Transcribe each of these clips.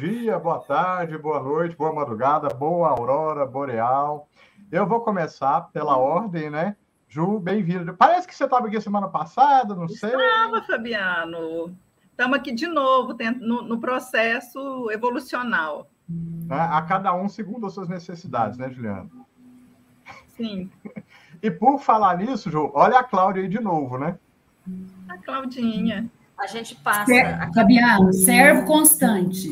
dia, boa tarde, boa noite, boa madrugada, boa aurora boreal. Eu vou começar pela ordem, né? Ju, bem-vindo. Parece que você estava aqui semana passada, não sei. Estava, Fabiano. Estamos aqui de novo no, no processo evolucional. Né? A cada um segundo as suas necessidades, né, Juliana? Sim. E por falar nisso, Ju, olha a Cláudia aí de novo, né? A Claudinha. A gente passa. Fabiano, servo constante.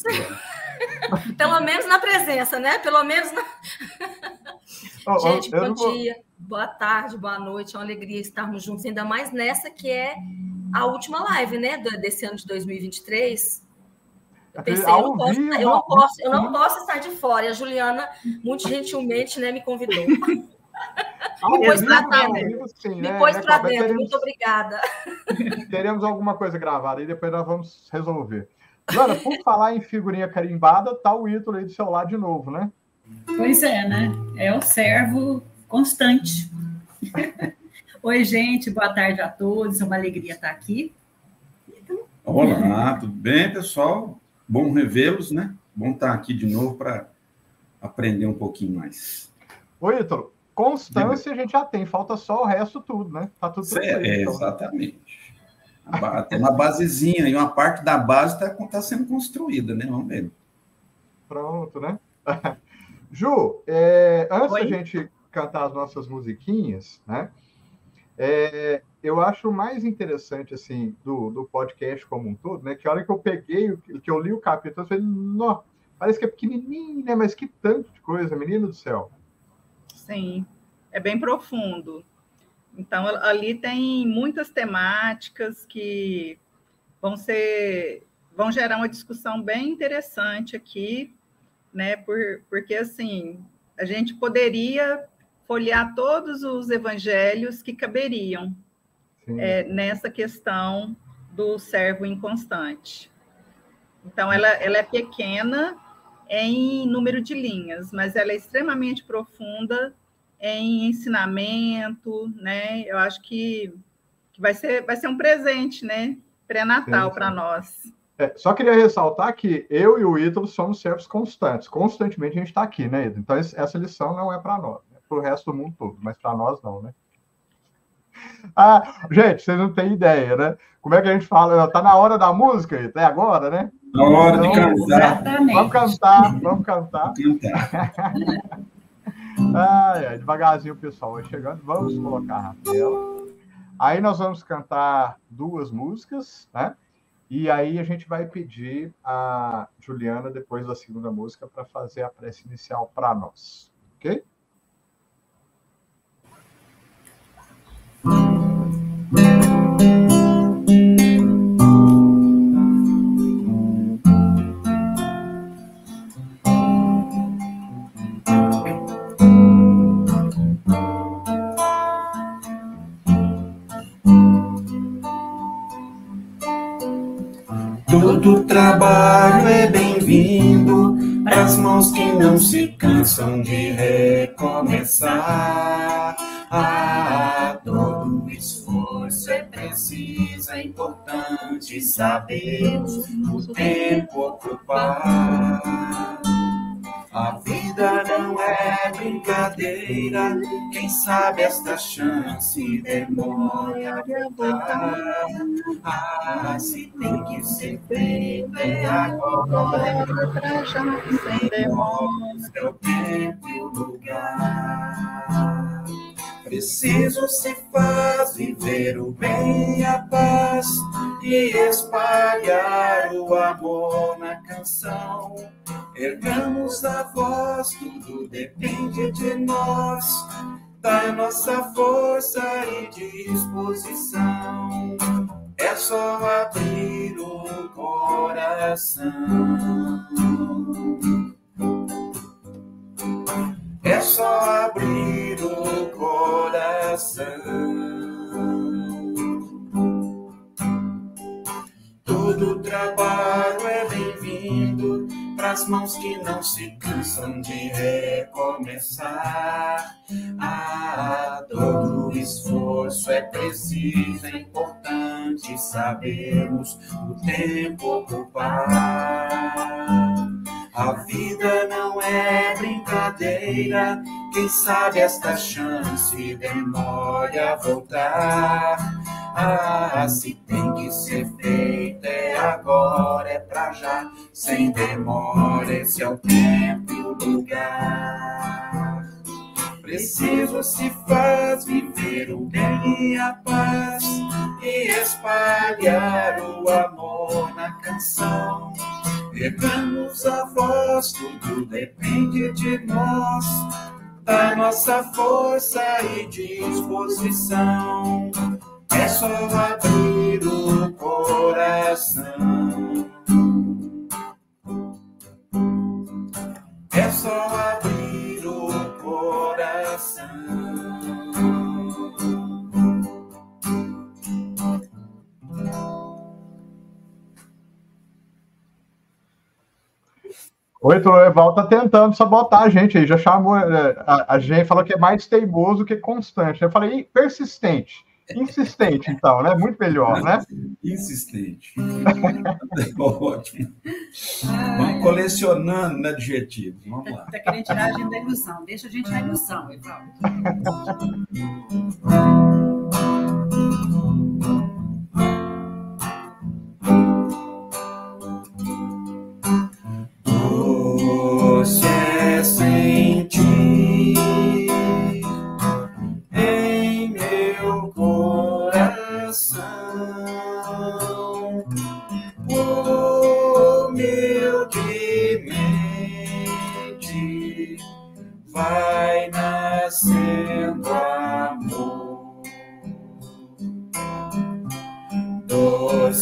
Pelo menos na presença, né? Pelo menos na. Oh, gente, bom vou... dia, boa tarde, boa noite. É uma alegria estarmos juntos, ainda mais nessa que é a última live, né? Desse ano de 2023. Eu pensei, eu não, posso, eu, não posso, eu não posso estar de fora. E a Juliana, muito gentilmente, né, me convidou. Me pôs para dentro. Sim, me né? pôs para dentro. Teremos, Muito obrigada. Teremos alguma coisa gravada e depois nós vamos resolver. Joana, por falar em figurinha carimbada, tá o Ítalo aí do seu lado de novo, né? Pois é, né? É o servo constante. Oi, gente, boa tarde a todos. É uma alegria estar aqui. Olá, tudo bem, pessoal? Bom revê-los, né? Bom estar aqui de novo para aprender um pouquinho mais. Oi, Ítalo. Constância a gente já tem, falta só o resto tudo, né? Tá tudo certo. É, então. Exatamente. Tem uma basezinha e uma parte da base está tá sendo construída, né? Vamos ver. Pronto, né? Ju, é, antes Oi? da gente cantar as nossas musiquinhas, né? É, eu acho mais interessante, assim, do, do podcast como um todo, né? Que a hora que eu peguei, que eu li o capítulo, eu falei, não, parece que é pequenininho, né? Mas que tanto de coisa, menino do céu. Sim, é bem profundo. Então, ali tem muitas temáticas que vão ser, vão gerar uma discussão bem interessante aqui, né? Por, porque assim, a gente poderia folhear todos os evangelhos que caberiam é, nessa questão do servo inconstante. Então, ela, ela é pequena, em número de linhas, mas ela é extremamente profunda em ensinamento, né? Eu acho que, que vai, ser, vai ser um presente, né? Pré-natal para nós. É, só queria ressaltar que eu e o Ítalo somos servos constantes. Constantemente a gente está aqui, né, Ítalo? Então essa lição não é para nós, é para o resto do mundo todo, mas para nós não, né? Ah, gente, vocês não têm ideia, né? Como é que a gente fala? Tá na hora da música, até agora, né? Na hora de cantar. Exatamente. Vamos cantar, vamos cantar. ai, ai, devagarzinho, pessoal, vai chegando. Vamos colocar na tela. Aí nós vamos cantar duas músicas, né? E aí a gente vai pedir a Juliana, depois da segunda música, para fazer a prece inicial para nós. Ok? Mãos que não se cansam de recomeçar. Ah, todo esforço é preciso, é importante saber o tempo ocupar. A vida não é brincadeira, quem sabe esta chance demora a voltar. Ah, se tem que ser feito é agora, pra já sem demora o tempo e o lugar. Preciso se faz viver o bem e a paz e espalhar o amor na canção. Ergamos a voz, tudo depende de nós, da nossa força e disposição. É só abrir o coração. É só abrir o coração. Todo trabalho é bem-vindo para as mãos que não se cansam de recomeçar. Ah, todo esforço é preciso, é importante sorte sabemos o tempo ocupar. A vida não é brincadeira, quem sabe esta chance demore a voltar. Ah, se tem que ser feito é agora, é pra já, sem demora, esse é o tempo e o lugar. Preciso se faz viver o bem e a paz e espalhar o amor na canção. Ergamos a voz, tudo depende de nós, da nossa força e disposição. É só abrir o coração. É só abrir O Eval tá tentando sabotar a gente aí, já chamou, é, a, a gente falou que é mais teimoso que constante. Eu falei, persistente. Insistente, então, né? Muito melhor, né? Insistente. Ótimo. Vamos colecionando né, adjetivos. Vamos lá. Está querendo tirar a gente da ilusão. Deixa a gente na ilusão, Evaldo.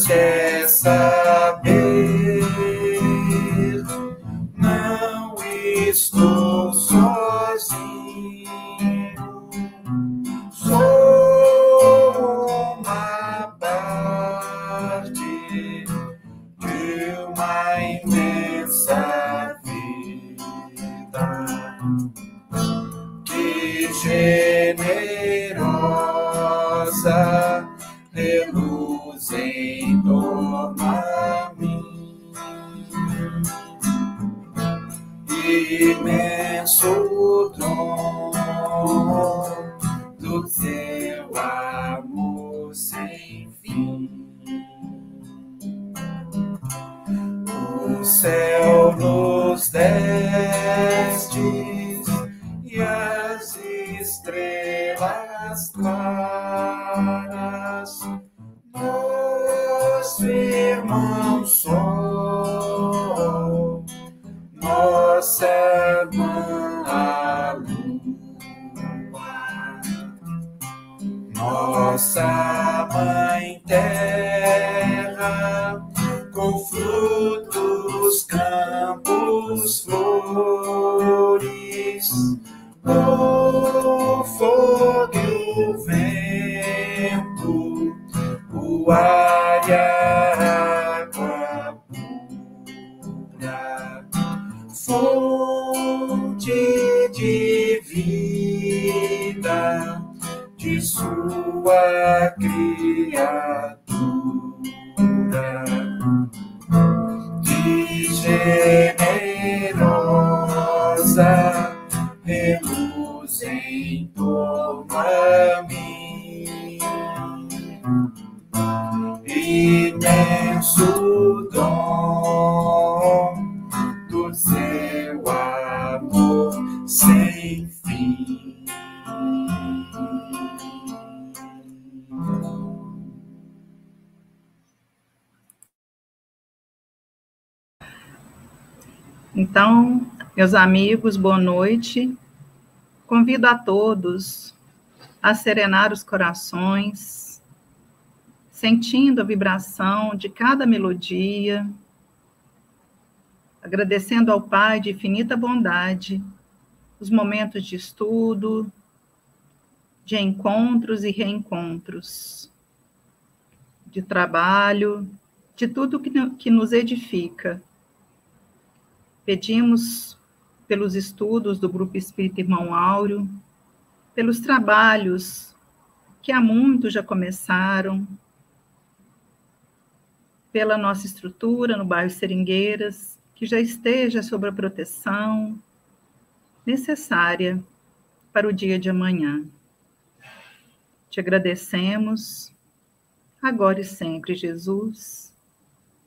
cessa Então, meus amigos, boa noite. Convido a todos a serenar os corações, sentindo a vibração de cada melodia, agradecendo ao Pai de infinita bondade os momentos de estudo, de encontros e reencontros, de trabalho, de tudo que, que nos edifica Pedimos pelos estudos do Grupo Espírita Irmão Áureo, pelos trabalhos que há muito já começaram, pela nossa estrutura no bairro Seringueiras, que já esteja sob a proteção necessária para o dia de amanhã. Te agradecemos, agora e sempre, Jesus,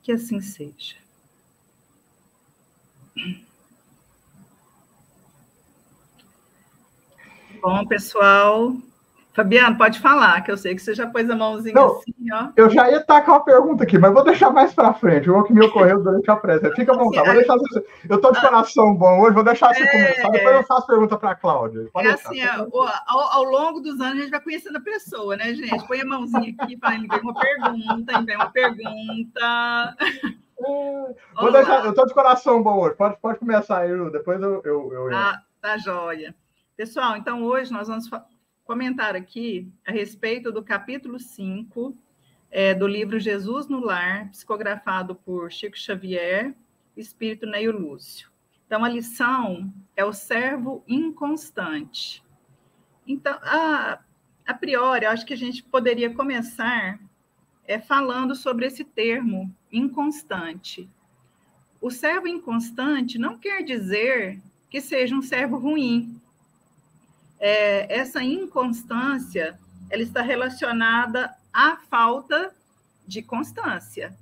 que assim seja. Bom, pessoal, Fabiano, pode falar, que eu sei que você já pôs a mãozinha Não, assim, ó. Eu já ia com uma pergunta aqui, mas vou deixar mais para frente, o que me ocorreu durante a pressa. Fica à vontade, vou deixar você... Eu estou de ah. coração bom hoje, vou deixar você é... começar, depois eu faço pergunta para a Cláudia. Pode é deixar, assim, ao, ao, longo dos anos a gente vai conhecendo a pessoa, né, gente? Põe a mãozinha aqui, fala, vem uma pergunta, vem uma pergunta. Vou deixar, eu estou de coração bom hoje, pode, pode começar aí, depois eu... eu, eu... Ah, tá joia. Pessoal, então hoje nós vamos comentar aqui a respeito do capítulo 5 é, do livro Jesus no Lar, psicografado por Chico Xavier, Espírito Neio Lúcio. Então, a lição é o servo inconstante. Então, a, a priori, acho que a gente poderia começar é, falando sobre esse termo, inconstante. O servo inconstante não quer dizer que seja um servo ruim, é, essa inconstância ela está relacionada à falta de constância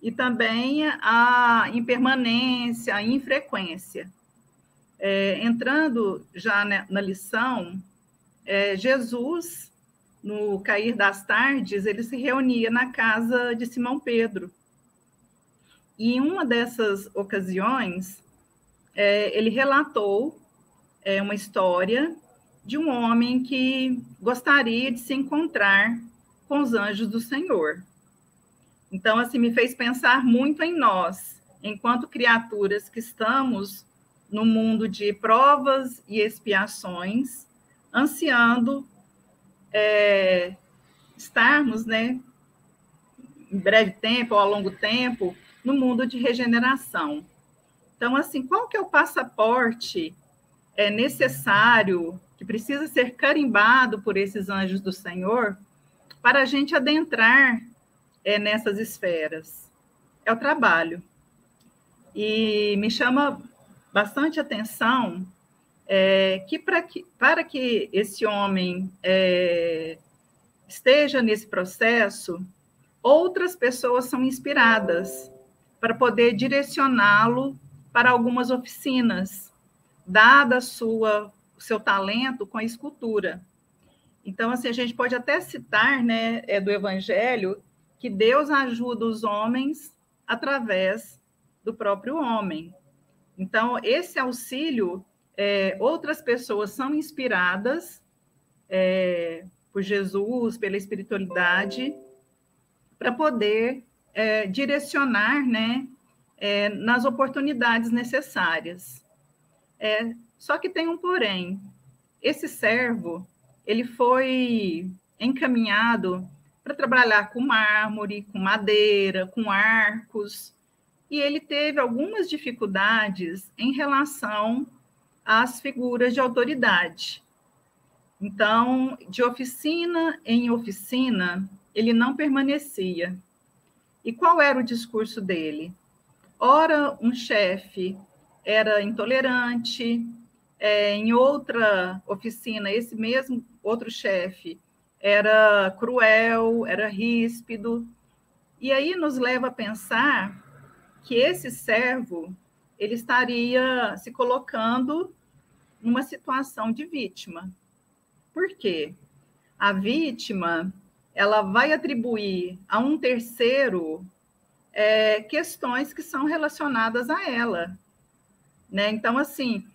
e também à impermanência, à infrequência. É, entrando já na, na lição, é, Jesus, no cair das tardes, ele se reunia na casa de Simão Pedro. E em uma dessas ocasiões, é, ele relatou é, uma história de um homem que gostaria de se encontrar com os anjos do Senhor. Então, assim, me fez pensar muito em nós, enquanto criaturas que estamos no mundo de provas e expiações, ansiando é, estarmos, né, em breve tempo ou a longo tempo, no mundo de regeneração. Então, assim, qual que é o passaporte é necessário que precisa ser carimbado por esses anjos do Senhor para a gente adentrar é, nessas esferas. É o trabalho. E me chama bastante atenção é, que, para que para que esse homem é, esteja nesse processo, outras pessoas são inspiradas para poder direcioná-lo para algumas oficinas, dada a sua seu talento com a escultura. Então, assim, a gente pode até citar, né, é, do Evangelho, que Deus ajuda os homens através do próprio homem. Então, esse auxílio, é, outras pessoas são inspiradas é, por Jesus, pela espiritualidade, para poder é, direcionar, né, é, nas oportunidades necessárias. Só que tem um porém. Esse servo, ele foi encaminhado para trabalhar com mármore, com madeira, com arcos, e ele teve algumas dificuldades em relação às figuras de autoridade. Então, de oficina em oficina, ele não permanecia. E qual era o discurso dele? Ora, um chefe era intolerante, é, em outra oficina, esse mesmo outro chefe era cruel, era ríspido. E aí nos leva a pensar que esse servo ele estaria se colocando numa situação de vítima. Por quê? A vítima ela vai atribuir a um terceiro é, questões que são relacionadas a ela. Né? Então, assim,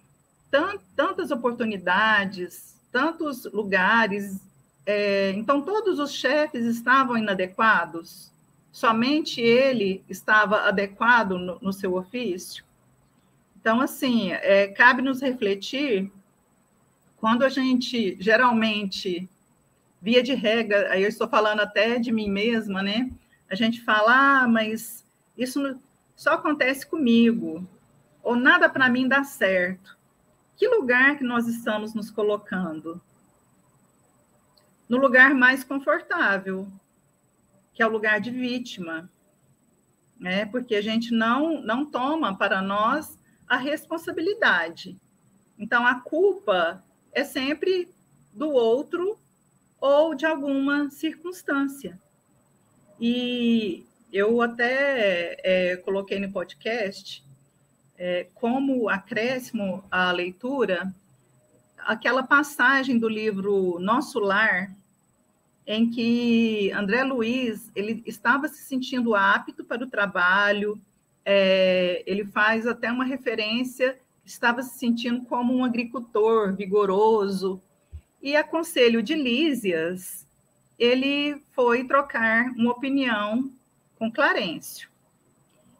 tantas oportunidades, tantos lugares. É, então, todos os chefes estavam inadequados? Somente ele estava adequado no, no seu ofício? Então, assim, é, cabe nos refletir quando a gente, geralmente, via de regra, aí eu estou falando até de mim mesma, né? A gente fala, ah, mas isso só acontece comigo, ou nada para mim dá certo que lugar que nós estamos nos colocando? No lugar mais confortável, que é o lugar de vítima. né? porque a gente não, não toma para nós a responsabilidade. Então, a culpa é sempre do outro ou de alguma circunstância. E eu até é, coloquei no podcast é, como acréscimo à leitura aquela passagem do livro Nosso Lar, em que André Luiz ele estava se sentindo apto para o trabalho, é, ele faz até uma referência, estava se sentindo como um agricultor vigoroso, e a conselho de Lísias, ele foi trocar uma opinião com Clarencio.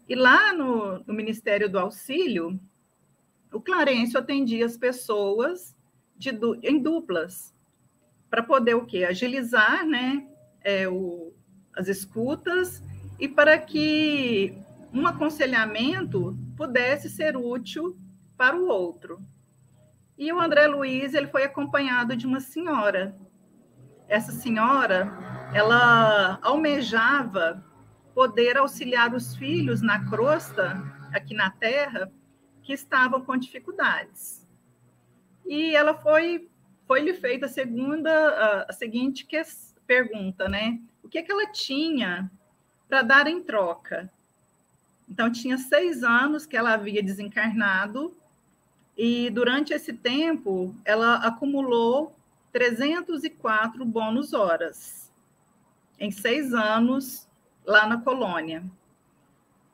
E lá no, no Ministério do Auxílio, o Clarencio atendia as pessoas de, em duplas, para poder o quê? Agilizar né, é, o, as escutas e para que um aconselhamento pudesse ser útil para o outro. E o André Luiz ele foi acompanhado de uma senhora. Essa senhora, ela almejava poder auxiliar os filhos na crosta, aqui na terra, que estavam com dificuldades. E ela foi foi lhe feita a segunda a, seguinte que, pergunta, né? O que, é que ela tinha para dar em troca? Então tinha seis anos que ela havia desencarnado e durante esse tempo ela acumulou 304 bônus horas em seis anos lá na colônia.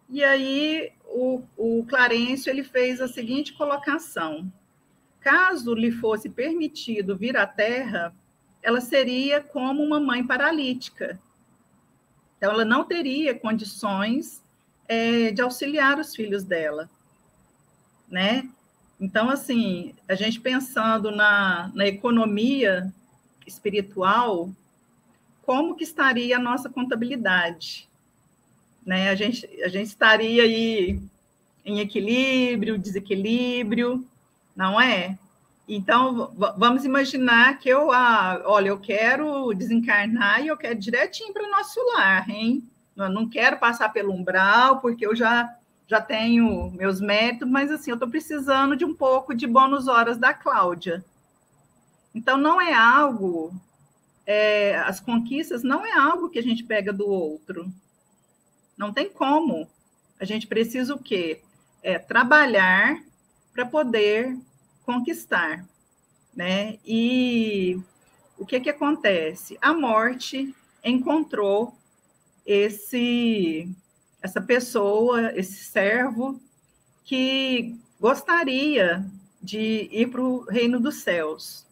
E aí o, o Clarencio ele fez a seguinte colocação: caso lhe fosse permitido vir à Terra, ela seria como uma mãe paralítica. Então, ela não teria condições é, de auxiliar os filhos dela, né? Então, assim, a gente pensando na, na economia espiritual, como que estaria a nossa contabilidade? Né? A, gente, a gente estaria aí em equilíbrio, desequilíbrio, não é? Então, vamos imaginar que eu, ah, olha, eu quero desencarnar e eu quero direitinho para o nosso lar, hein? Eu não quero passar pelo umbral, porque eu já, já tenho meus métodos, mas assim, eu estou precisando de um pouco de bônus horas da Cláudia. Então, não é algo, é, as conquistas não é algo que a gente pega do outro. Não tem como. A gente precisa o quê? É trabalhar para poder conquistar, né? E o que que acontece? A morte encontrou esse essa pessoa, esse servo que gostaria de ir para o reino dos céus.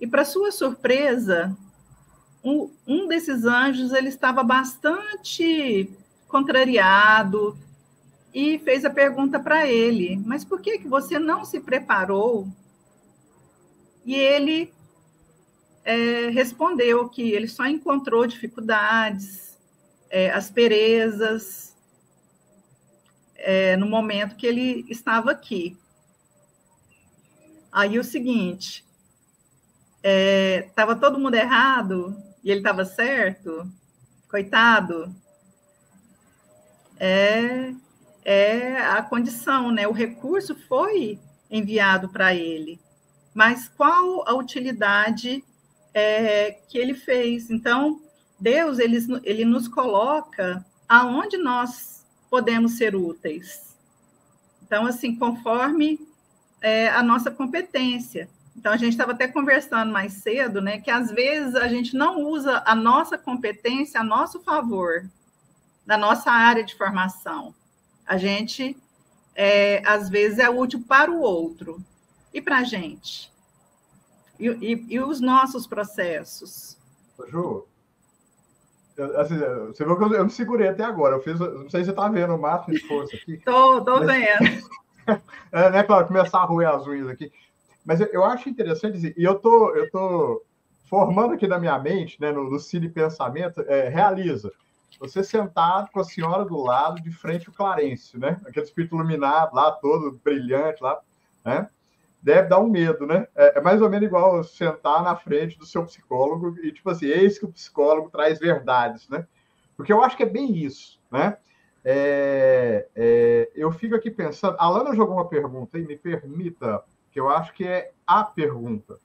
E para sua surpresa, um, um desses anjos ele estava bastante contrariado, e fez a pergunta para ele: Mas por que, que você não se preparou? E ele é, respondeu que ele só encontrou dificuldades, é, asperezas, é, no momento que ele estava aqui. Aí o seguinte, estava é, todo mundo errado e ele estava certo, coitado. É, é a condição, né? O recurso foi enviado para ele, mas qual a utilidade é, que ele fez? Então, Deus ele, ele nos coloca aonde nós podemos ser úteis. Então, assim, conforme é, a nossa competência. Então, a gente estava até conversando mais cedo, né? Que às vezes a gente não usa a nossa competência a nosso favor, na nossa área de formação. A gente, é, às vezes, é útil para o outro e para a gente. E, e, e, os nossos processos. Ju, eu, assim, você viu que eu, eu, me segurei até agora. Eu fiz, não sei se você está vendo o máximo de força aqui. Estou mas... vendo. é, né, claro, começar a roer as unhas aqui. Mas eu, eu acho interessante, dizer, e eu tô, eu tô formando aqui na minha mente, né, no, no Cine Pensamento, é, realiza você sentado com a senhora do lado, de frente ao Clarencio, né? Aquele espírito iluminado lá, todo brilhante lá, né? Deve dar um medo, né? É, é mais ou menos igual sentar na frente do seu psicólogo e, tipo assim, eis que o psicólogo traz verdades, né? Porque eu acho que é bem isso, né? é, é, eu fico aqui pensando. A Lana jogou uma pergunta e me permita, que eu acho que é a pergunta.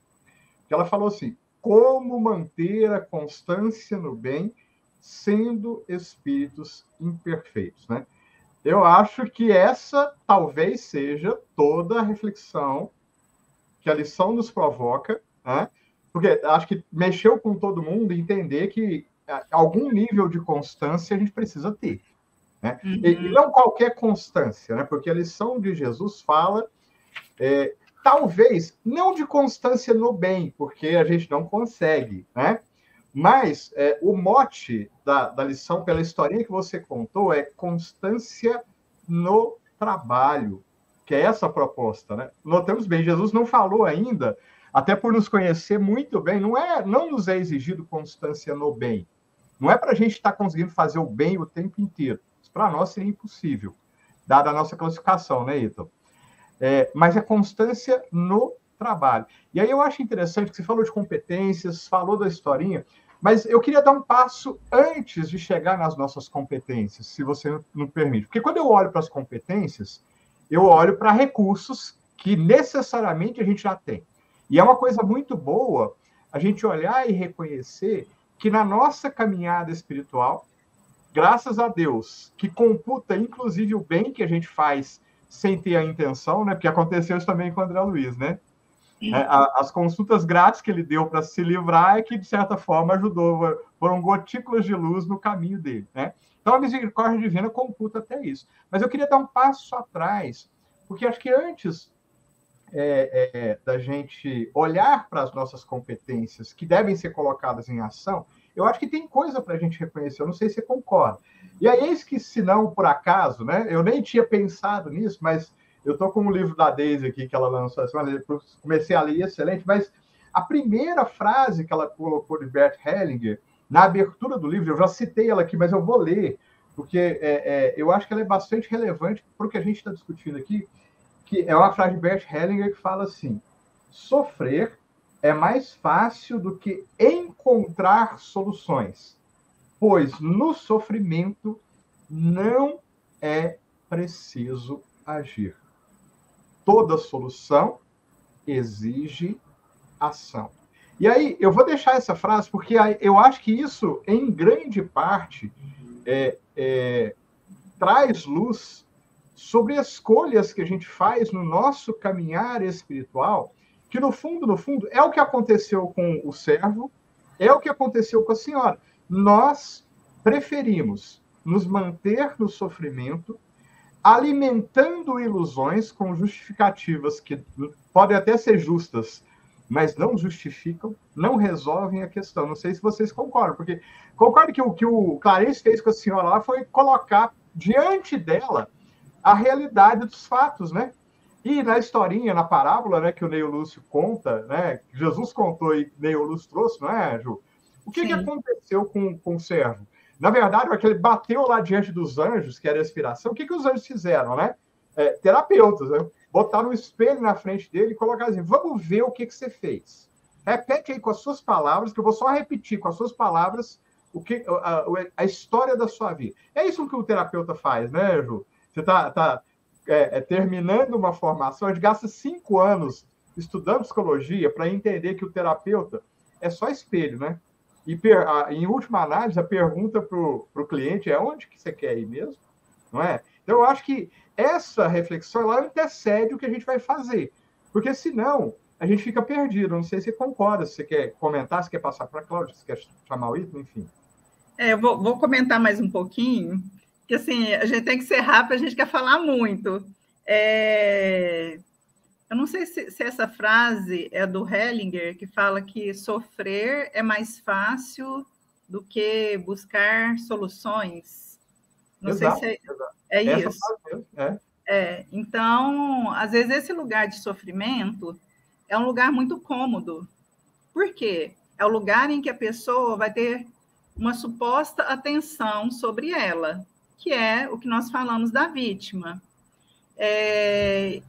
Que ela falou assim: como manter a constância no bem sendo espíritos imperfeitos, né? Eu acho que essa talvez seja toda a reflexão que a lição nos provoca, né? porque acho que mexeu com todo mundo entender que é, algum nível de constância a gente precisa ter. Né? Uhum. E, não qualquer constância, né? porque a lição de Jesus fala, é, talvez, não de constância no bem, porque a gente não consegue, né? mas é, o mote da, da lição, pela historinha que você contou, é constância no trabalho, que é essa a proposta. Né? Notamos bem, Jesus não falou ainda até por nos conhecer muito bem, não é, não nos é exigido constância no bem. Não é para a gente estar tá conseguindo fazer o bem o tempo inteiro. Para nós seria impossível, dada a nossa classificação, né, Ito? É, mas é constância no trabalho. E aí eu acho interessante que você falou de competências, falou da historinha, mas eu queria dar um passo antes de chegar nas nossas competências, se você me permite. Porque quando eu olho para as competências, eu olho para recursos que necessariamente a gente já tem. E é uma coisa muito boa a gente olhar e reconhecer que na nossa caminhada espiritual, graças a Deus, que computa inclusive o bem que a gente faz sem ter a intenção, né? Porque aconteceu isso também com o André Luiz, né? É, as consultas grátis que ele deu para se livrar é que, de certa forma, ajudou, foram gotículas de luz no caminho dele, né? Então, a misericórdia divina computa até isso. Mas eu queria dar um passo atrás, porque acho que antes é, é, da gente olhar para as nossas competências que devem ser colocadas em ação, eu acho que tem coisa para a gente reconhecer. Eu não sei se você concorda. E aí, eis que, se não por acaso, né? Eu nem tinha pensado nisso, mas eu estou com o um livro da Daisy aqui que ela lançou essa semana, comecei a ler, excelente, mas a primeira frase que ela colocou de Bert Hellinger, na abertura do livro, eu já citei ela aqui, mas eu vou ler, porque é, é, eu acho que ela é bastante relevante para o que a gente está discutindo aqui, que é uma frase de Bert Hellinger que fala assim: sofrer é mais fácil do que encontrar soluções, pois no sofrimento não é preciso agir. Toda solução exige ação. E aí, eu vou deixar essa frase, porque eu acho que isso, em grande parte, é, é, traz luz sobre escolhas que a gente faz no nosso caminhar espiritual, que no fundo, no fundo, é o que aconteceu com o servo, é o que aconteceu com a senhora. Nós preferimos nos manter no sofrimento, alimentando ilusões com justificativas que podem até ser justas, mas não justificam, não resolvem a questão. Não sei se vocês concordam, porque concordo que o que o Clarice fez com a senhora lá foi colocar diante dela a realidade dos fatos, né? E na historinha, na parábola, né, que o Neio Lúcio conta, né, que Jesus contou e Neio Lúcio trouxe, não é, Ju? O que, que aconteceu com, com o servo? Na verdade, aquele bateu lá diante dos anjos, que era a inspiração, o que, que os anjos fizeram, né? É, terapeutas, né? Botaram um espelho na frente dele e colocaram assim: vamos ver o que, que você fez. Repete aí com as suas palavras, que eu vou só repetir com as suas palavras o que a, a história da sua vida. É isso que o terapeuta faz, né, Ju? Você está tá, é, é, terminando uma formação, a gente gasta cinco anos estudando psicologia para entender que o terapeuta é só espelho, né? E per, a, em última análise, a pergunta para o cliente é onde que você quer ir mesmo? Não é? Então, eu acho que essa reflexão ela antecede o que a gente vai fazer. Porque senão a gente fica perdido. Não sei se você concorda, se você quer comentar, se quer passar para a Cláudia, se quer chamar o Ito, enfim. É, eu vou, vou comentar mais um pouquinho que assim, a gente tem que ser rápido, a gente quer falar muito. É... Eu não sei se, se, essa frase é do Hellinger, que fala que sofrer é mais fácil do que buscar soluções. Não exato, sei se é, é isso. É. é. Então, às vezes, esse lugar de sofrimento é um lugar muito cômodo. Por quê? É o lugar em que a pessoa vai ter uma suposta atenção sobre ela que é o que nós falamos da vítima. É,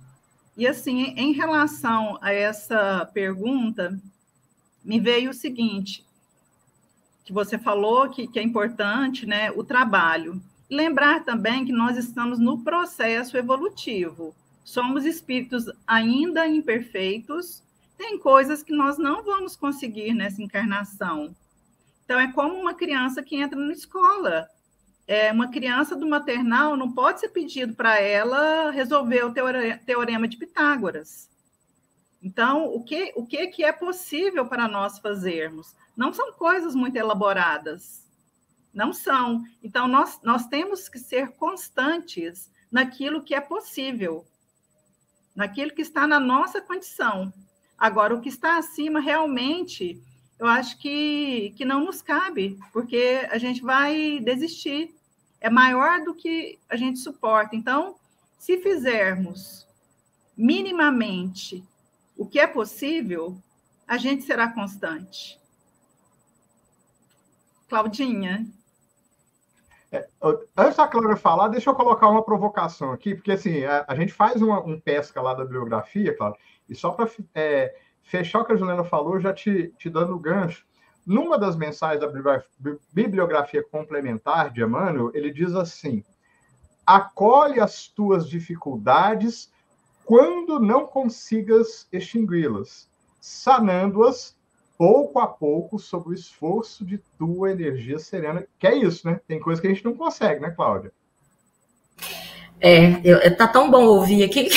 e assim, em relação a essa pergunta, me veio o seguinte, que você falou que, que é importante, né, o trabalho. lembrar também que nós estamos no processo evolutivo. Somos espíritos ainda imperfeitos, tem coisas que nós não vamos conseguir nessa encarnação. Então, é como uma criança que entra na escola. É, uma criança do maternal não pode ser pedido para ela resolver o teorema de Pitágoras. Então, o que, o que, que é possível para nós fazermos? Não são coisas muito elaboradas. Não são. Então, nós, nós temos que ser constantes naquilo que é possível, naquilo que está na nossa condição. Agora, o que está acima realmente, eu acho que, que não nos cabe, porque a gente vai desistir. É maior do que a gente suporta. Então, se fizermos minimamente o que é possível, a gente será constante. Claudinha. É, antes da Clara falar, deixa eu colocar uma provocação aqui, porque assim, a, a gente faz uma, um pesca lá da bibliografia, claro, e só para é, fechar o que a Juliana falou, já te, te dando o gancho, numa das mensagens da bibliografia complementar de Emmanuel, ele diz assim: acolhe as tuas dificuldades quando não consigas extingui-las, sanando-as pouco a pouco sob o esforço de tua energia serena. Que é isso, né? Tem coisa que a gente não consegue, né, Cláudia? É, eu, tá tão bom ouvir aqui.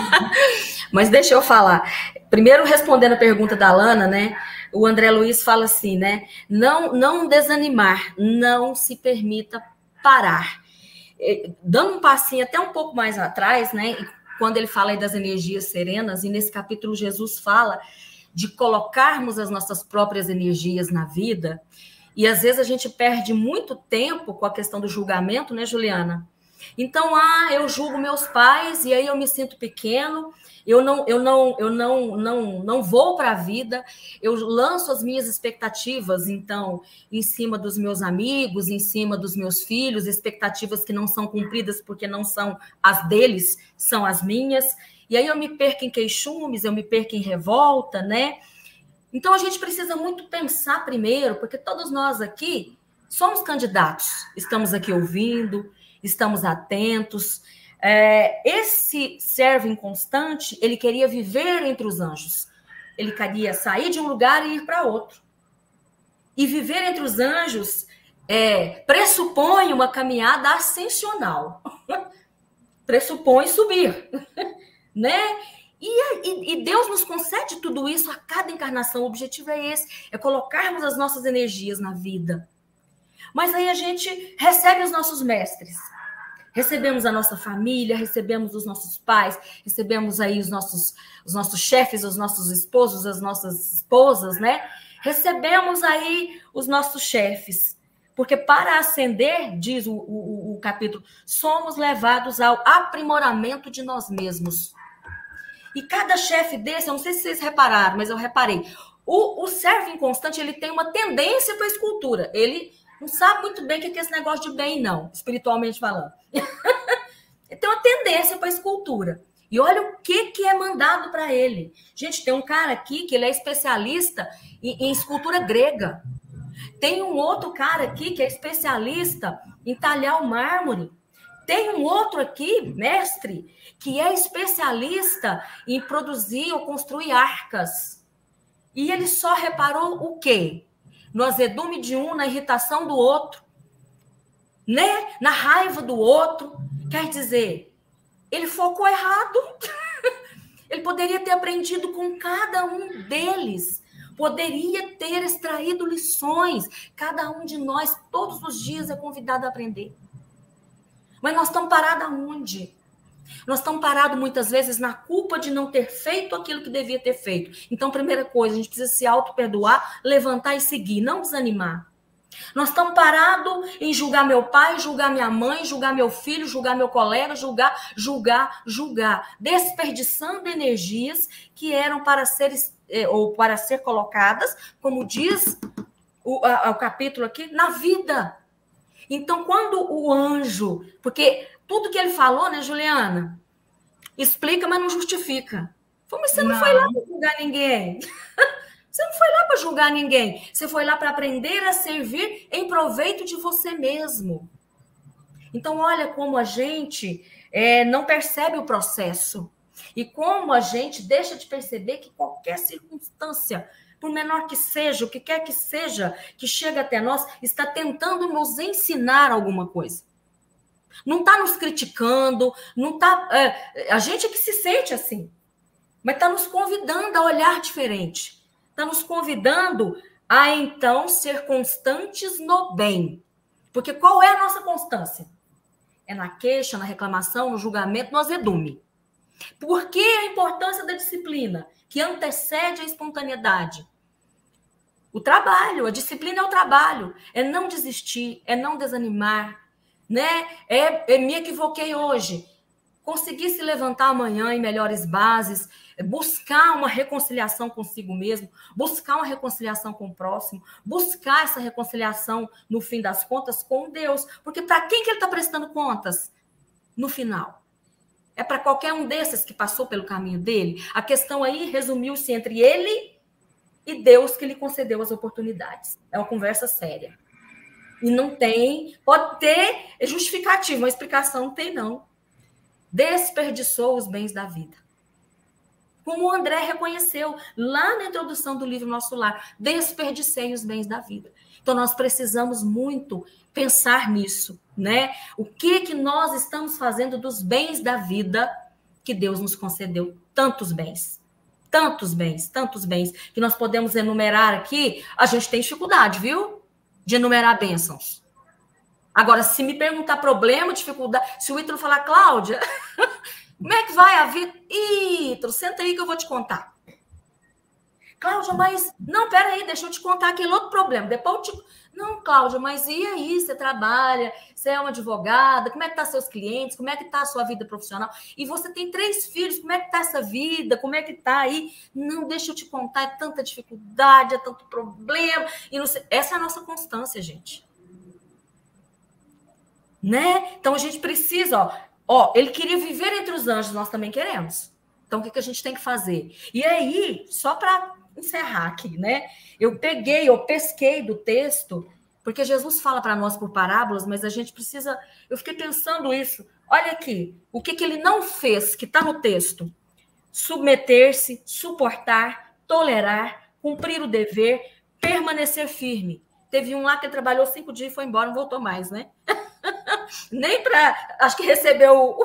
Mas deixa eu falar. Primeiro, respondendo a pergunta da Lana, né? O André Luiz fala assim, né? Não, não desanimar, não se permita parar. Dando um passinho até um pouco mais atrás, né? quando ele fala aí das energias serenas, e nesse capítulo Jesus fala de colocarmos as nossas próprias energias na vida, e às vezes a gente perde muito tempo com a questão do julgamento, né, Juliana? Então, ah, eu julgo meus pais e aí eu me sinto pequeno, eu não, eu não, eu não, não, não vou para a vida, eu lanço as minhas expectativas, então, em cima dos meus amigos, em cima dos meus filhos, expectativas que não são cumpridas porque não são as deles, são as minhas. E aí eu me perco em queixumes, eu me perco em revolta, né? Então a gente precisa muito pensar primeiro, porque todos nós aqui somos candidatos, estamos aqui ouvindo, estamos atentos, é, esse servo inconstante, ele queria viver entre os anjos. Ele queria sair de um lugar e ir para outro. E viver entre os anjos é, pressupõe uma caminhada ascensional. pressupõe subir, né? E, e, Deus nos concede tudo isso a cada encarnação. O objetivo é esse: é colocarmos as nossas energias na vida. Mas aí a gente recebe os nossos mestres recebemos a nossa família, recebemos os nossos pais, recebemos aí os nossos, os nossos chefes, os nossos esposos, as nossas esposas, né? Recebemos aí os nossos chefes. Porque para ascender, diz o, o, o capítulo, somos levados ao aprimoramento de nós mesmos. E cada chefe desse, eu não sei se vocês repararam, mas eu reparei. O, o servo inconstante, ele tem uma tendência para a escultura. Ele não sabe muito bem o que é esse negócio de bem, não, espiritualmente falando. tem uma tendência para escultura. E olha o que, que é mandado para ele. Gente, tem um cara aqui que ele é especialista em, em, escultura grega. Tem um outro cara aqui que é especialista em talhar o mármore. Tem um outro aqui, mestre, que é especialista em produzir ou construir arcas. E ele só reparou o quê? No azedume de um, na irritação do outro, né? Na raiva do outro. Quer dizer, ele focou errado. ele poderia ter aprendido com cada um deles. Poderia ter extraído lições. Cada um de nós, todos os dias, é convidado a aprender. Mas nós estamos parados aonde? Nós estamos parados muitas vezes na culpa de não ter feito aquilo que devia ter feito. Então, primeira coisa, a gente precisa se auto-perdoar, levantar e seguir, não desanimar. Nós estamos parados em julgar meu pai, julgar minha mãe, julgar meu filho, julgar meu colega, julgar, julgar, julgar, desperdiçando energias que eram para ser eh, ou para ser colocadas, como diz o, a, o capítulo aqui, na vida. Então, quando o anjo, porque tudo que ele falou, né, Juliana? Explica, mas não justifica. Mas você não, não foi lá para julgar ninguém. Você não foi lá para julgar ninguém. Você foi lá para aprender a servir em proveito de você mesmo. Então, olha como a gente é, não percebe o processo e como a gente deixa de perceber que qualquer circunstância, por menor que seja, o que quer que seja, que chega até nós, está tentando nos ensinar alguma coisa. Não está nos criticando, não está. É, a gente é que se sente assim, mas está nos convidando a olhar diferente, está nos convidando a então ser constantes no bem. Porque qual é a nossa constância? É na queixa, na reclamação, no julgamento, no azedume. Por que a importância da disciplina, que antecede a espontaneidade? O trabalho, a disciplina é o trabalho, é não desistir, é não desanimar, né? É, é me equivoquei hoje, conseguir se levantar amanhã em melhores bases, buscar uma reconciliação consigo mesmo, buscar uma reconciliação com o próximo, buscar essa reconciliação, no fim das contas, com Deus. Porque para quem que ele está prestando contas no final? É para qualquer um desses que passou pelo caminho dele? A questão aí resumiu-se entre ele e Deus que lhe concedeu as oportunidades. É uma conversa séria. E não tem, pode ter justificativa, uma explicação não tem, não. Desperdiçou os bens da vida como o André reconheceu lá na introdução do livro Nosso Lar, desperdicei os bens da vida. Então nós precisamos muito pensar nisso, né? O que que nós estamos fazendo dos bens da vida que Deus nos concedeu tantos bens. Tantos bens, tantos bens que nós podemos enumerar aqui, a gente tem dificuldade, viu? De enumerar bênçãos. Agora, se me perguntar problema, dificuldade, se o Ítalo falar, Cláudia, Como é que vai a vida? Ih, senta aí que eu vou te contar. Cláudia, mas. Não, peraí, deixa eu te contar aquele outro problema. Depois eu te. Não, Cláudia, mas e aí? Você trabalha, você é uma advogada, como é que tá seus clientes, como é que tá a sua vida profissional? E você tem três filhos, como é que tá essa vida? Como é que tá aí? Não, deixa eu te contar, é tanta dificuldade, é tanto problema. E não sei... Essa é a nossa constância, gente. Né? Então a gente precisa, ó, Ó, ele queria viver entre os anjos, nós também queremos. Então, o que, que a gente tem que fazer? E aí, só para encerrar aqui, né? Eu peguei, eu pesquei do texto, porque Jesus fala para nós por parábolas, mas a gente precisa. Eu fiquei pensando isso. Olha aqui, o que, que ele não fez, que está no texto: submeter-se, suportar, tolerar, cumprir o dever, permanecer firme. Teve um lá que trabalhou cinco dias e foi embora, não voltou mais, né? Nem para. Acho que recebeu.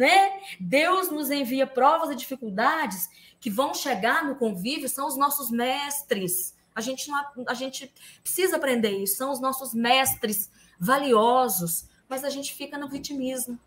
Né? Deus nos envia provas e dificuldades que vão chegar no convívio, são os nossos mestres. A gente, não, a gente precisa aprender isso, são os nossos mestres valiosos, mas a gente fica no vitimismo.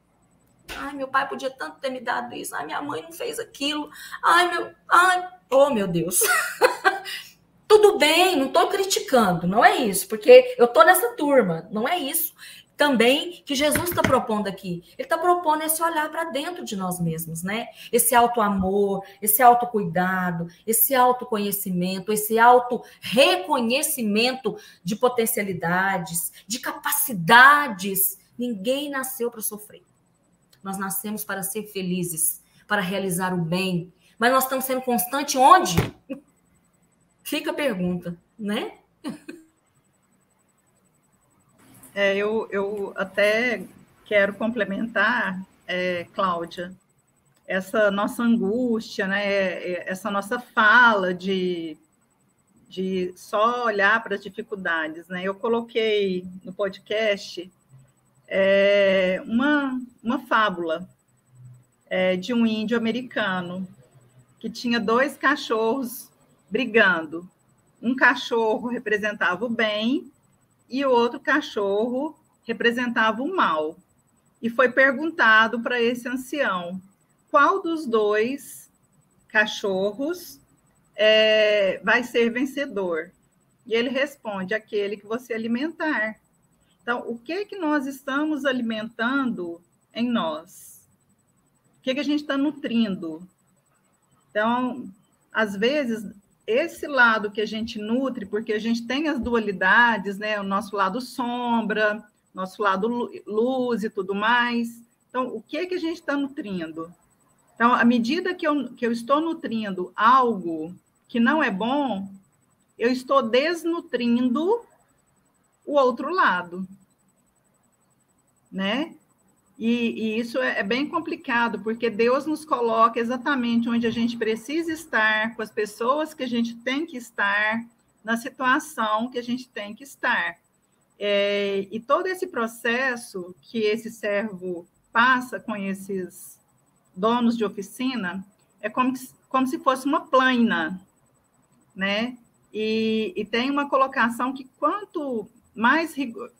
Ai, meu pai podia tanto ter me dado isso. Ai, minha mãe não fez aquilo. Ai, meu. Ai, oh, meu Deus. Tudo bem, não estou criticando, não é isso, porque eu estou nessa turma, não é isso também que Jesus está propondo aqui. Ele está propondo esse olhar para dentro de nós mesmos, né? Esse auto-amor, esse autocuidado, esse autoconhecimento, esse auto-reconhecimento de potencialidades, de capacidades. Ninguém nasceu para sofrer. Nós nascemos para ser felizes, para realizar o bem. Mas nós estamos sendo constantes onde? Fica a pergunta, né? É, eu, eu até quero complementar, é, Cláudia, essa nossa angústia, né, é, essa nossa fala de, de só olhar para as dificuldades. Né? Eu coloquei no podcast é, uma, uma fábula é, de um índio americano que tinha dois cachorros brigando. Um cachorro representava o bem e o outro cachorro representava o mal. E foi perguntado para esse ancião qual dos dois cachorros é, vai ser vencedor. E ele responde: aquele que você alimentar. Então, o que que nós estamos alimentando em nós? O que, que a gente está nutrindo? Então, às vezes, esse lado que a gente nutre, porque a gente tem as dualidades, né? O nosso lado sombra, nosso lado luz e tudo mais. Então, o que que a gente está nutrindo? Então, à medida que eu, que eu estou nutrindo algo que não é bom, eu estou desnutrindo o outro lado. né? E, e, isso é, é, bem complicado, porque Deus nos coloca exatamente onde a gente precisa estar, com as pessoas que a gente tem que estar, na situação que a gente tem que estar. É, e todo esse processo que esse servo passa com esses donos de oficina é como, como se fosse uma plana, né? E, e tem uma colocação que quanto mais rigor,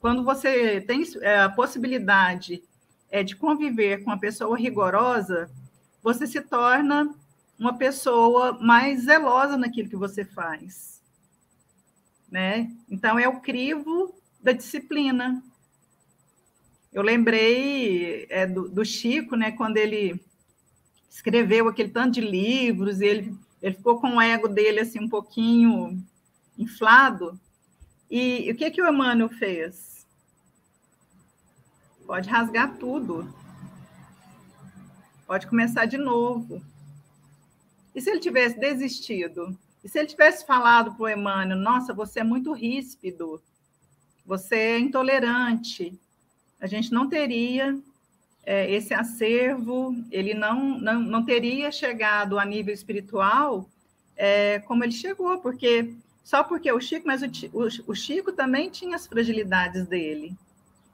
quando você tem é, a possibilidade é, de conviver com uma pessoa rigorosa, você se torna uma pessoa mais zelosa naquilo que você faz. Né? Então, é o crivo da disciplina. Eu lembrei é, do, do, Chico, né, quando ele escreveu aquele tanto de livros, ele, ele ficou com o ego dele assim um pouquinho inflado. E, o que, que o Emmanuel fez? Pode rasgar tudo. Pode começar de novo. E se ele tivesse desistido? E se ele tivesse falado para o Emmanuel, nossa, você é muito ríspido, você é intolerante, a gente não teria é, esse acervo, ele não, não, não teria chegado a nível espiritual é, como ele chegou, porque só porque o Chico, mas o, o, o Chico também tinha as fragilidades dele.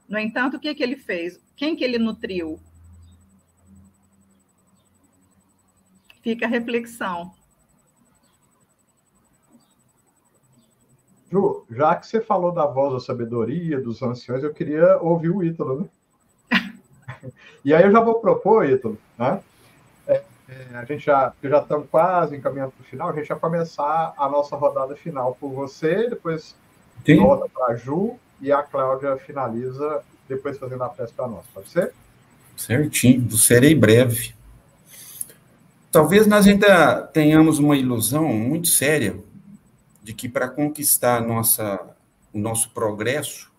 No entanto, o que, que ele fez? Quem que ele nutriu? Fica a reflexão. Ju, já que você falou da voz da sabedoria, dos anciões, eu queria ouvir o Ítalo, né? e aí eu já vou propor, Ítalo, né? É, a gente já, já estamos quase encaminhando para o final, a gente vai começar a nossa rodada final por você, depois Sim. volta para a Ju, e a Cláudia finaliza, depois fazendo a prece para nós. Pode ser? Certinho, serei breve. Talvez nós ainda tenhamos uma ilusão muito séria de que para conquistar nossa, o nosso progresso,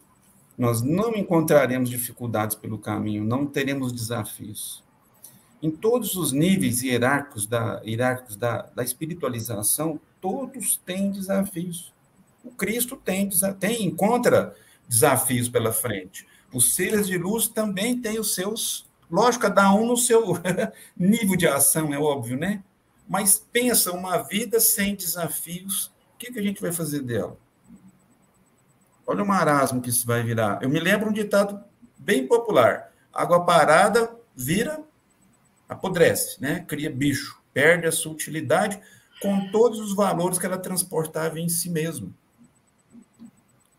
nós não encontraremos dificuldades pelo caminho, não teremos desafios. Em todos os níveis hierárquicos da, hierárquicos da, da espiritualização, todos têm desafios. O Cristo tem, tem encontra desafios pela frente. Os seres de luz também têm os seus, lógico, cada um no seu nível de ação, é óbvio, né? Mas pensa uma vida sem desafios, o que, que a gente vai fazer dela? Olha o marasmo que isso vai virar. Eu me lembro um ditado bem popular: água parada vira, apodrece, né? Cria bicho, perde a sua utilidade com todos os valores que ela transportava em si mesmo.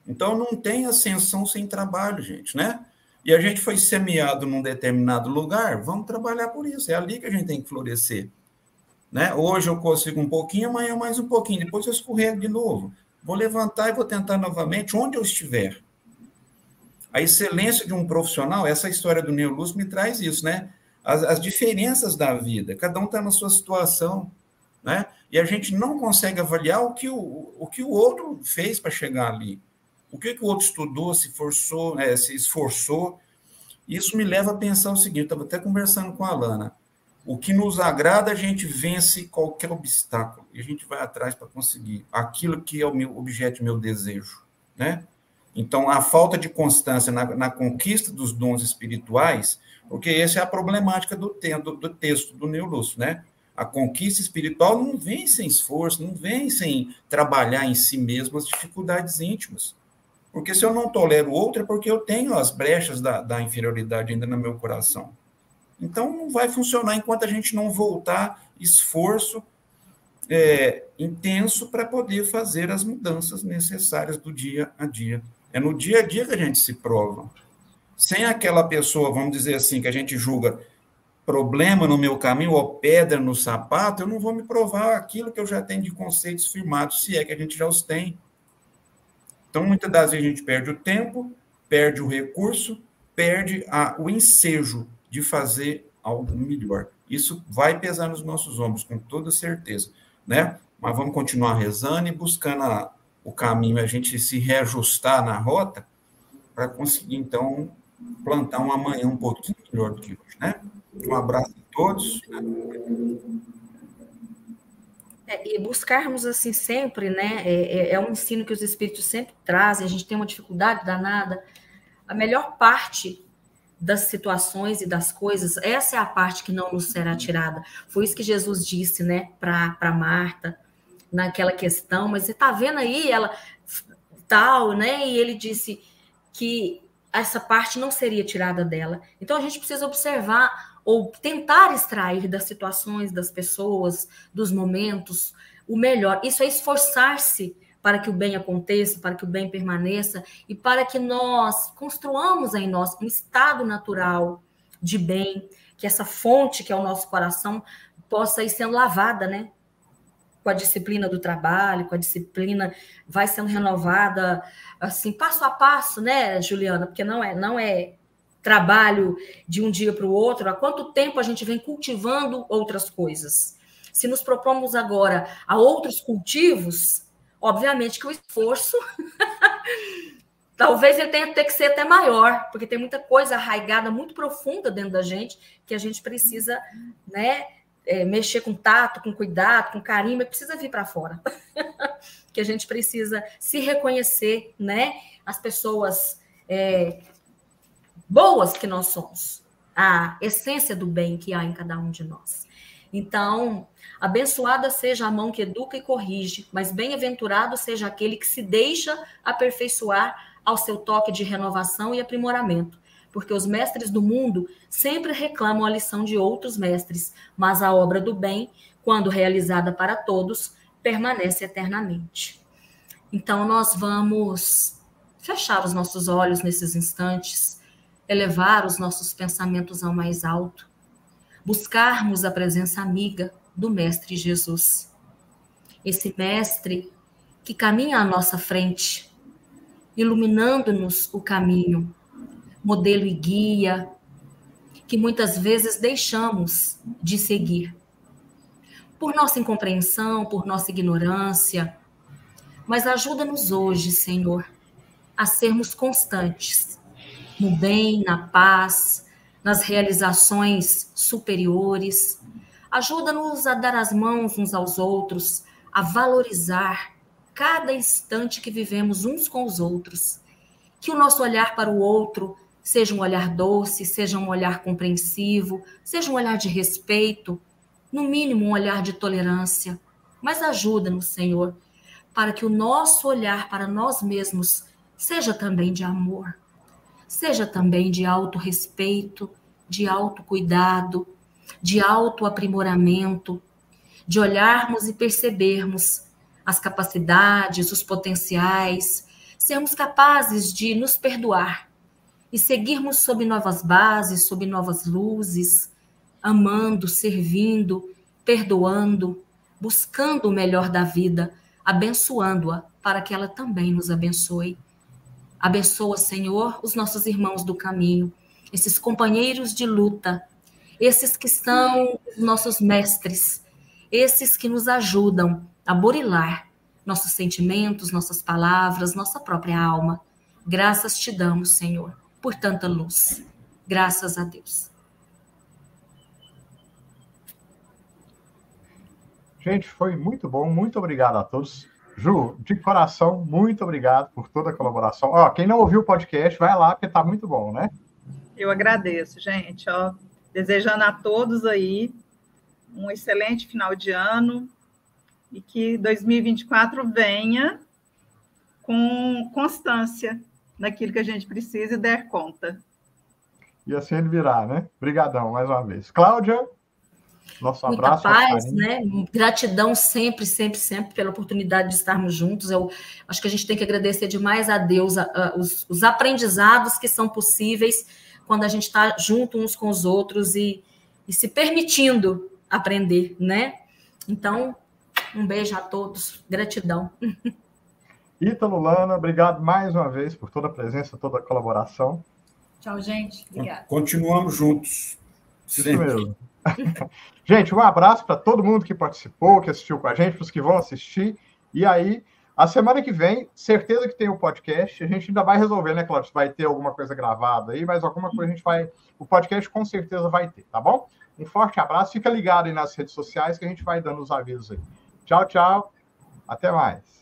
Então não tem ascensão sem trabalho, gente, né? E a gente foi semeado num determinado lugar, vamos trabalhar por isso. É ali que a gente tem que florescer. Né? Hoje eu consigo um pouquinho, amanhã mais um pouquinho, depois eu escorrego de novo. Vou levantar e vou tentar novamente onde eu estiver. A excelência de um profissional, essa história do Neoluz me traz isso, né? As, as diferenças da vida, cada um está na sua situação, né? E a gente não consegue avaliar o que o, o, que o outro fez para chegar ali o que, que o outro estudou, se forçou, né, se esforçou. Isso me leva a pensar o seguinte: estava até conversando com a Alana. O que nos agrada, a gente vence qualquer obstáculo e a gente vai atrás para conseguir aquilo que é o meu objeto, meu desejo, né? Então, a falta de constância na, na conquista dos dons espirituais, porque essa é a problemática do, do, do texto do Neolúcio, né? A conquista espiritual não vem sem esforço, não vem sem trabalhar em si mesmo as dificuldades íntimas. Porque se eu não tolero o outro, é porque eu tenho as brechas da, da inferioridade ainda no meu coração. Então, não vai funcionar enquanto a gente não voltar esforço é, intenso para poder fazer as mudanças necessárias do dia a dia. É no dia a dia que a gente se prova. Sem aquela pessoa, vamos dizer assim, que a gente julga problema no meu caminho ou pedra no sapato, eu não vou me provar aquilo que eu já tenho de conceitos firmados, se é que a gente já os tem. Então, muitas das vezes a gente perde o tempo, perde o recurso, perde a, o ensejo de fazer algo melhor. Isso vai pesar nos nossos ombros, com toda certeza, né? Mas vamos continuar rezando e buscando a, o caminho, a gente se reajustar na rota para conseguir, então, plantar um amanhã um pouquinho melhor do que hoje, né? Um abraço a todos. É, e buscarmos assim sempre, né? É, é, é, um ensino que os espíritos sempre trazem, a gente tem uma dificuldade danada. A melhor parte das situações e das coisas, essa é a parte que não nos será tirada. Foi isso que Jesus disse, né, para Marta, naquela questão, mas você está vendo aí, ela tal, né? E ele disse que essa parte não seria tirada dela. Então a gente precisa observar ou tentar extrair das situações, das pessoas, dos momentos, o melhor. Isso é esforçar-se para que o bem aconteça, para que o bem permaneça e para que nós construamos em nós um estado natural de bem, que essa fonte que é o nosso coração possa ir sendo lavada, né? Com a disciplina do trabalho, com a disciplina vai sendo renovada assim passo a passo, né, Juliana? Porque não é não é trabalho de um dia para o outro. Há quanto tempo a gente vem cultivando outras coisas? Se nos propomos agora a outros cultivos, Obviamente que o esforço talvez ele tenha que ser até maior, porque tem muita coisa arraigada muito profunda dentro da gente que a gente precisa, né, é, mexer com tato, com cuidado, com carinho, mas precisa vir para fora. que a gente precisa se reconhecer, né, as pessoas é, boas que nós somos, a essência do bem que há em cada um de nós. Então, Abençoada seja a mão que educa e corrige, mas bem-aventurado seja aquele que se deixa aperfeiçoar ao seu toque de renovação e aprimoramento. Porque os mestres do mundo sempre reclamam a lição de outros mestres, mas a obra do bem, quando realizada para todos, permanece eternamente. Então, nós vamos fechar os nossos olhos nesses instantes, elevar os nossos pensamentos ao mais alto, buscarmos a presença amiga do Mestre Jesus. Esse Mestre que caminha à nossa frente, iluminando-nos o caminho, modelo e guia, que muitas vezes deixamos de seguir. Por nossa incompreensão, por nossa ignorância, mas ajuda-nos hoje, Senhor, a sermos constantes no bem, na paz, nas realizações superiores, Ajuda-nos a dar as mãos uns aos outros, a valorizar cada instante que vivemos uns com os outros. Que o nosso olhar para o outro seja um olhar doce, seja um olhar compreensivo, seja um olhar de respeito, no mínimo um olhar de tolerância. Mas ajuda-nos, Senhor, para que o nosso olhar para nós mesmos seja também de amor, seja também de autorrespeito, de autocuidado, de autoaprimoramento, de olharmos e percebermos as capacidades, os potenciais, sermos capazes de nos perdoar e seguirmos sob novas bases, sob novas luzes, amando, servindo, perdoando, buscando o melhor da vida, abençoando-a para que ela também nos abençoe. Abençoa, Senhor, os nossos irmãos do caminho, esses companheiros de luta esses que são nossos mestres, esses que nos ajudam a burilar nossos sentimentos, nossas palavras, nossa própria alma. Graças te damos, Senhor, por tanta luz. Graças a Deus. Gente, foi muito bom. Muito obrigado a todos. Ju, de coração, muito obrigado por toda a colaboração. Ó, quem não ouviu o podcast, vai lá, porque tá muito bom, né? Eu agradeço, gente. Ó, Desejando a todos aí um excelente final de ano e que 2024 venha com constância naquilo que a gente precisa e der conta. E assim ele virá, né? Obrigadão mais uma vez. Cláudia, nosso abraço. Muita paz, né? Gratidão sempre, sempre, sempre pela oportunidade de estarmos juntos. Eu acho que a gente tem que agradecer demais a Deus a, a, os, os aprendizados que são possíveis quando a gente está junto uns com os outros e, e se permitindo aprender, né? Então, um beijo a todos, gratidão. Ítalo Lana, obrigado mais uma vez por toda a presença, toda a colaboração. Tchau, gente. Obrigada. Continuamos juntos. Isso mesmo. gente, um abraço para todo mundo que participou, que assistiu com a gente, para os que vão assistir. E aí, a semana que vem, certeza que tem o um podcast. A gente ainda vai resolver, né, Cláudio? Vai ter alguma coisa gravada aí, mas alguma coisa a gente vai. O podcast com certeza vai ter, tá bom? Um forte abraço. Fica ligado aí nas redes sociais que a gente vai dando os avisos aí. Tchau, tchau. Até mais.